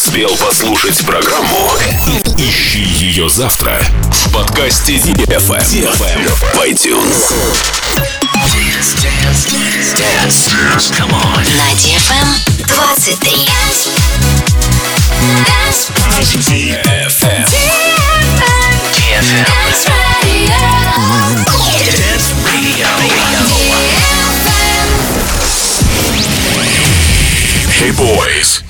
успел послушать программу, ищи ее завтра в подкасте DFM, в iTunes. На DFM 23. Dance. DFM. DFM. Dance Radio. Dance Radio. Hey boys.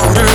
They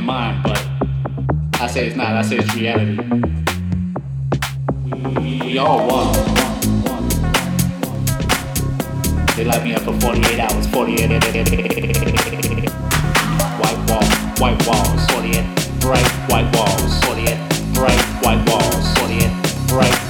the mind, but I say it's not. I say it's reality. We, all one. They lock me up for 48 hours, 48 white wall, white walls, 48 bright white walls, 48 bright white walls, 48 bright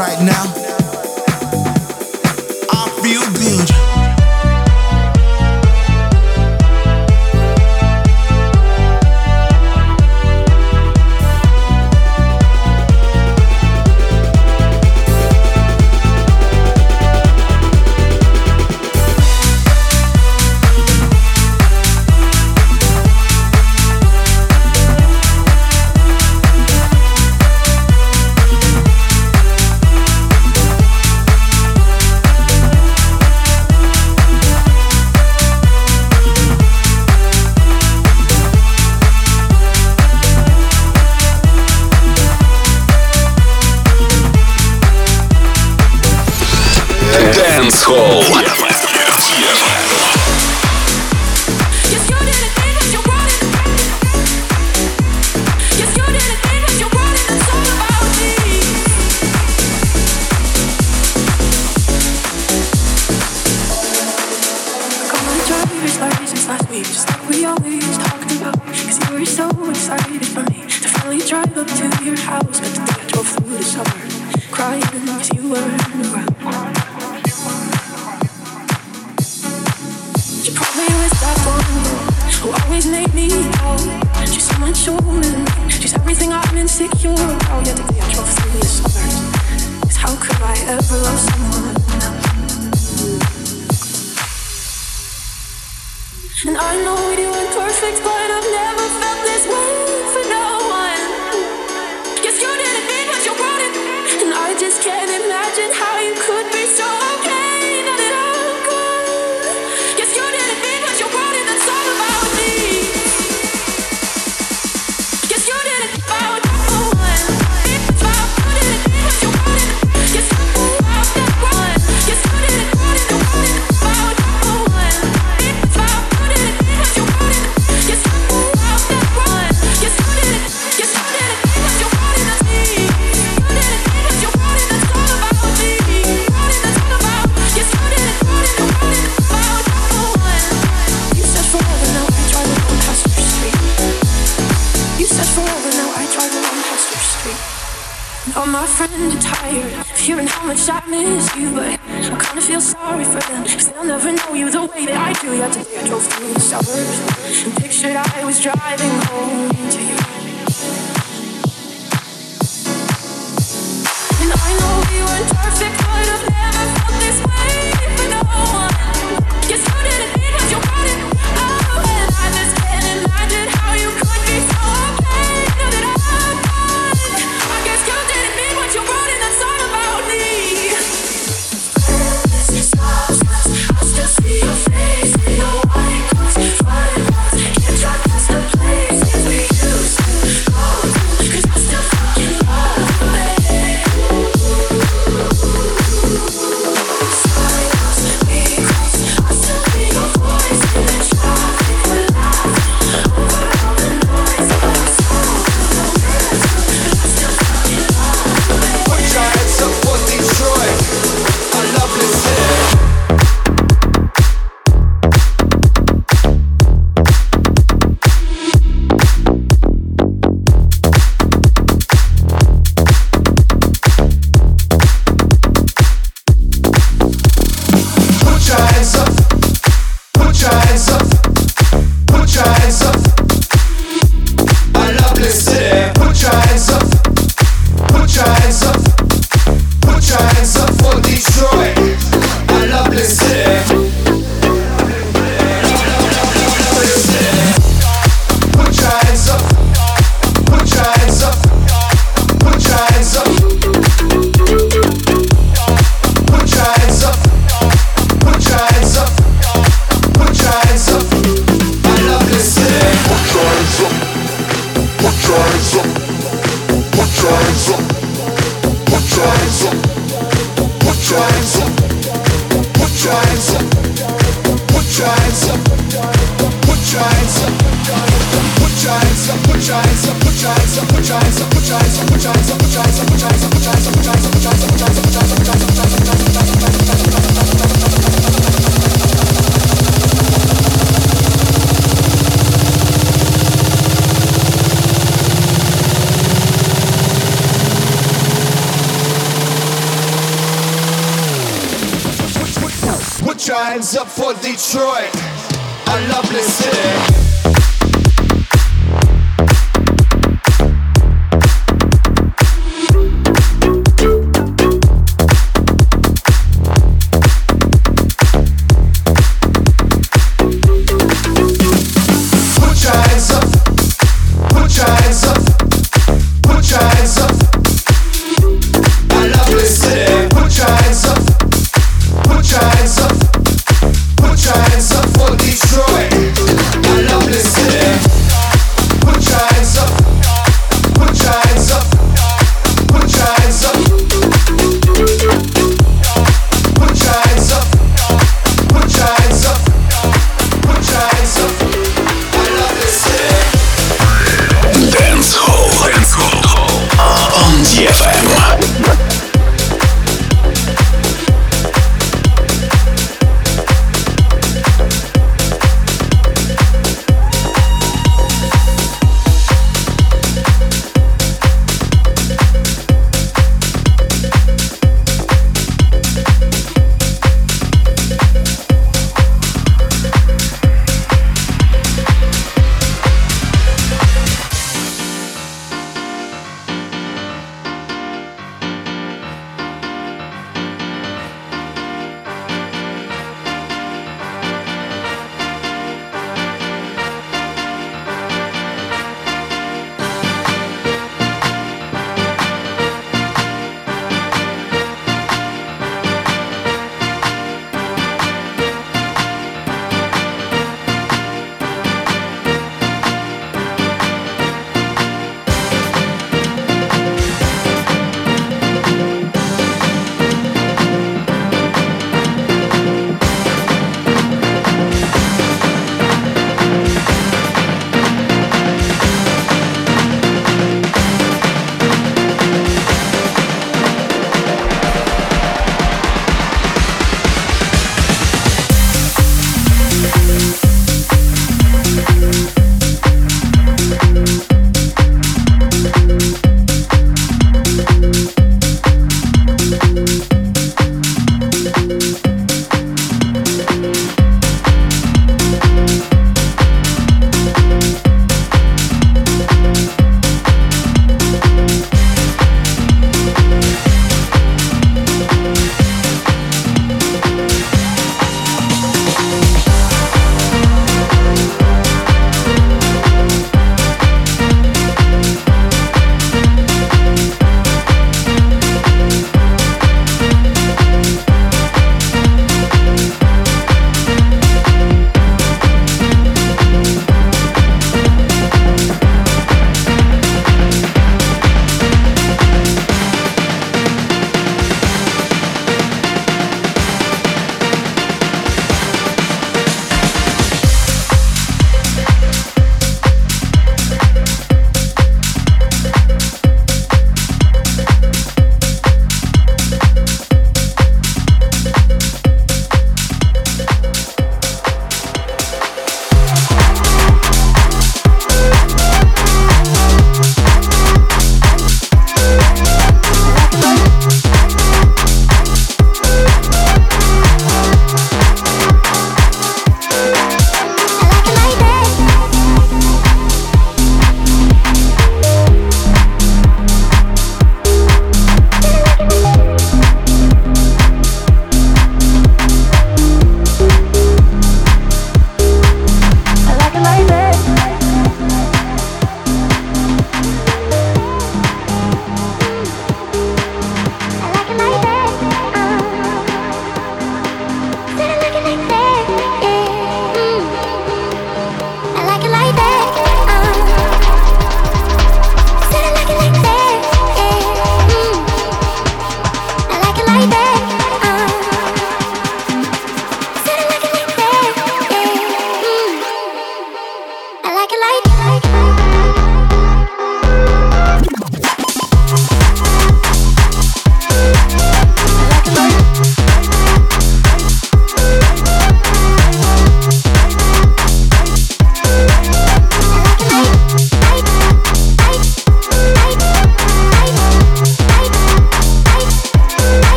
right now.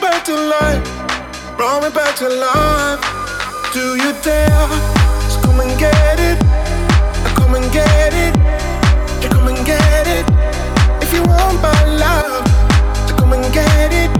Back to life. Brought me back to life. Do you dare? So come and get it. Come and get it. You come and get it. If you want my love, so come and get it.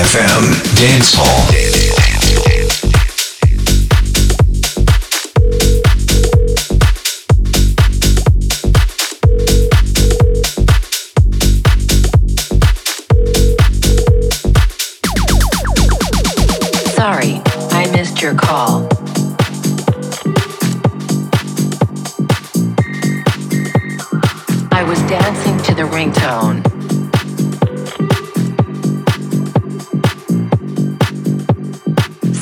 FM Dance Hall. Call. I was dancing to the ringtone.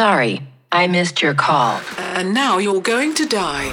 Sorry, I missed your call. And now you're going to die.